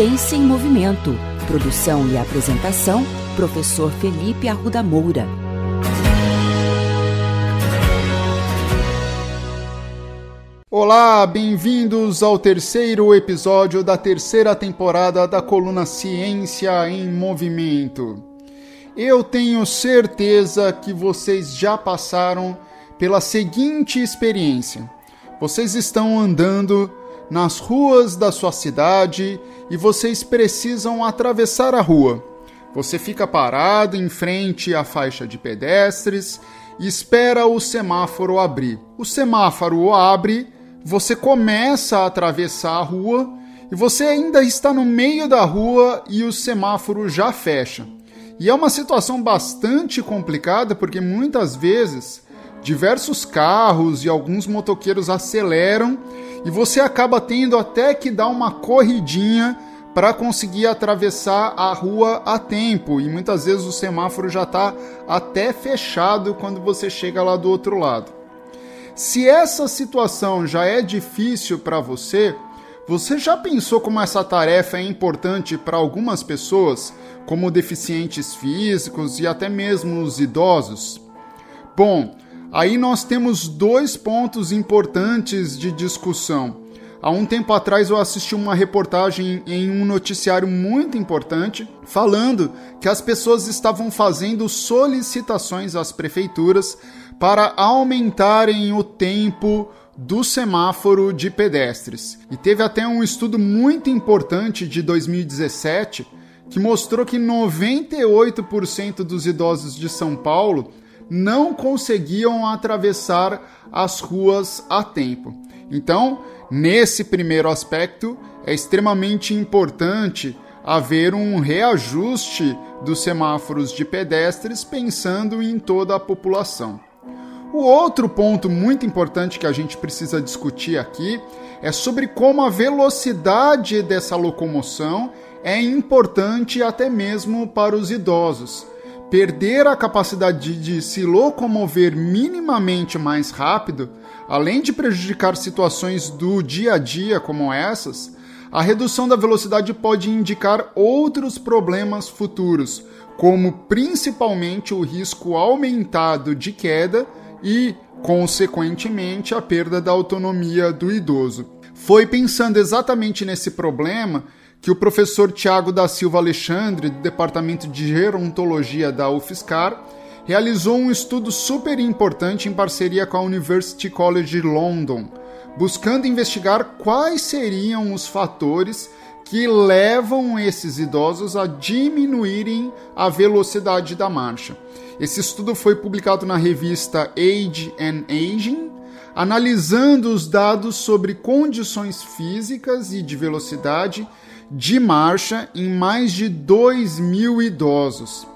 Ciência em Movimento. Produção e apresentação, professor Felipe Arruda Moura. Olá, bem-vindos ao terceiro episódio da terceira temporada da coluna Ciência em Movimento. Eu tenho certeza que vocês já passaram pela seguinte experiência: vocês estão andando nas ruas da sua cidade e vocês precisam atravessar a rua. Você fica parado em frente à faixa de pedestres e espera o semáforo abrir. O semáforo abre você começa a atravessar a rua e você ainda está no meio da rua e o semáforo já fecha. E é uma situação bastante complicada porque muitas vezes diversos carros e alguns motoqueiros aceleram e você acaba tendo até que dar uma corridinha para conseguir atravessar a rua a tempo e muitas vezes o semáforo já está até fechado quando você chega lá do outro lado. Se essa situação já é difícil para você, você já pensou como essa tarefa é importante para algumas pessoas, como deficientes físicos e até mesmo os idosos? Bom, aí nós temos dois pontos importantes de discussão. Há um tempo atrás eu assisti uma reportagem em um noticiário muito importante falando que as pessoas estavam fazendo solicitações às prefeituras para aumentarem o tempo do semáforo de pedestres. E teve até um estudo muito importante de 2017 que mostrou que 98% dos idosos de São Paulo não conseguiam atravessar as ruas a tempo. Então, nesse primeiro aspecto, é extremamente importante haver um reajuste dos semáforos de pedestres pensando em toda a população. O outro ponto muito importante que a gente precisa discutir aqui é sobre como a velocidade dessa locomoção é importante até mesmo para os idosos. Perder a capacidade de se locomover minimamente mais rápido, além de prejudicar situações do dia a dia como essas, a redução da velocidade pode indicar outros problemas futuros, como principalmente o risco aumentado de queda e, consequentemente, a perda da autonomia do idoso. Foi pensando exatamente nesse problema que o professor Tiago da Silva Alexandre, do Departamento de Gerontologia da UFSCar, realizou um estudo super importante em parceria com a University College London, buscando investigar quais seriam os fatores que levam esses idosos a diminuírem a velocidade da marcha. Esse estudo foi publicado na revista Age and Aging, analisando os dados sobre condições físicas e de velocidade de marcha em mais de 2 mil idosos.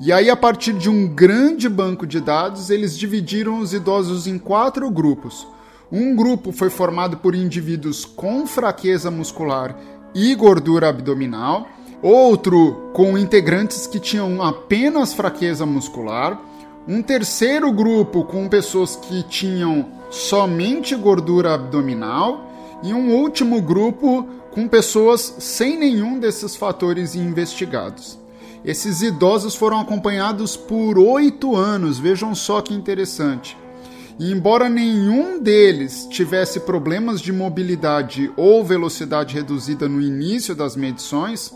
E aí, a partir de um grande banco de dados, eles dividiram os idosos em quatro grupos. Um grupo foi formado por indivíduos com fraqueza muscular e gordura abdominal outro com integrantes que tinham apenas fraqueza muscular, um terceiro grupo com pessoas que tinham somente gordura abdominal e um último grupo com pessoas sem nenhum desses fatores investigados. Esses idosos foram acompanhados por oito anos, vejam só que interessante. E embora nenhum deles tivesse problemas de mobilidade ou velocidade reduzida no início das medições,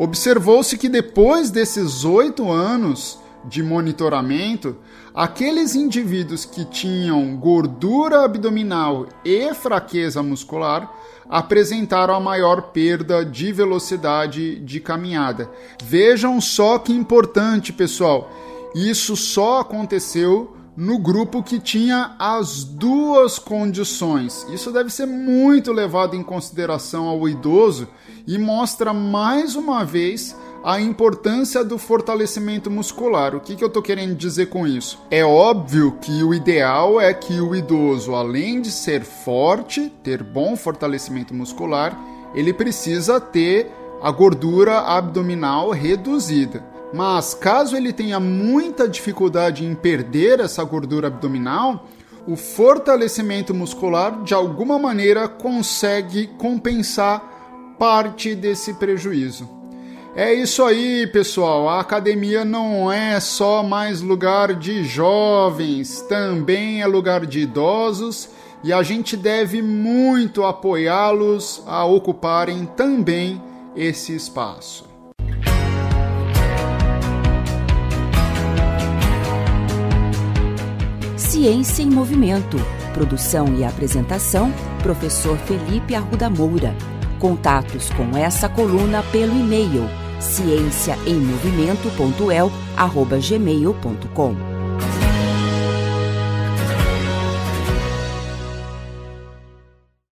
Observou-se que depois desses oito anos de monitoramento, aqueles indivíduos que tinham gordura abdominal e fraqueza muscular apresentaram a maior perda de velocidade de caminhada. Vejam só que importante, pessoal. Isso só aconteceu no grupo que tinha as duas condições. Isso deve ser muito levado em consideração ao idoso e mostra mais uma vez a importância do fortalecimento muscular. O que, que eu estou querendo dizer com isso? É óbvio que o ideal é que o idoso, além de ser forte, ter bom fortalecimento muscular, ele precisa ter a gordura abdominal reduzida. Mas caso ele tenha muita dificuldade em perder essa gordura abdominal, o fortalecimento muscular de alguma maneira consegue compensar parte desse prejuízo. É isso aí, pessoal. A academia não é só mais lugar de jovens, também é lugar de idosos e a gente deve muito apoiá-los a ocuparem também esse espaço. Ciência em Movimento. Produção e apresentação: Professor Felipe Arruda Moura. Contatos com essa coluna pelo e-mail ciênciaemmovimento.el@gmail.com.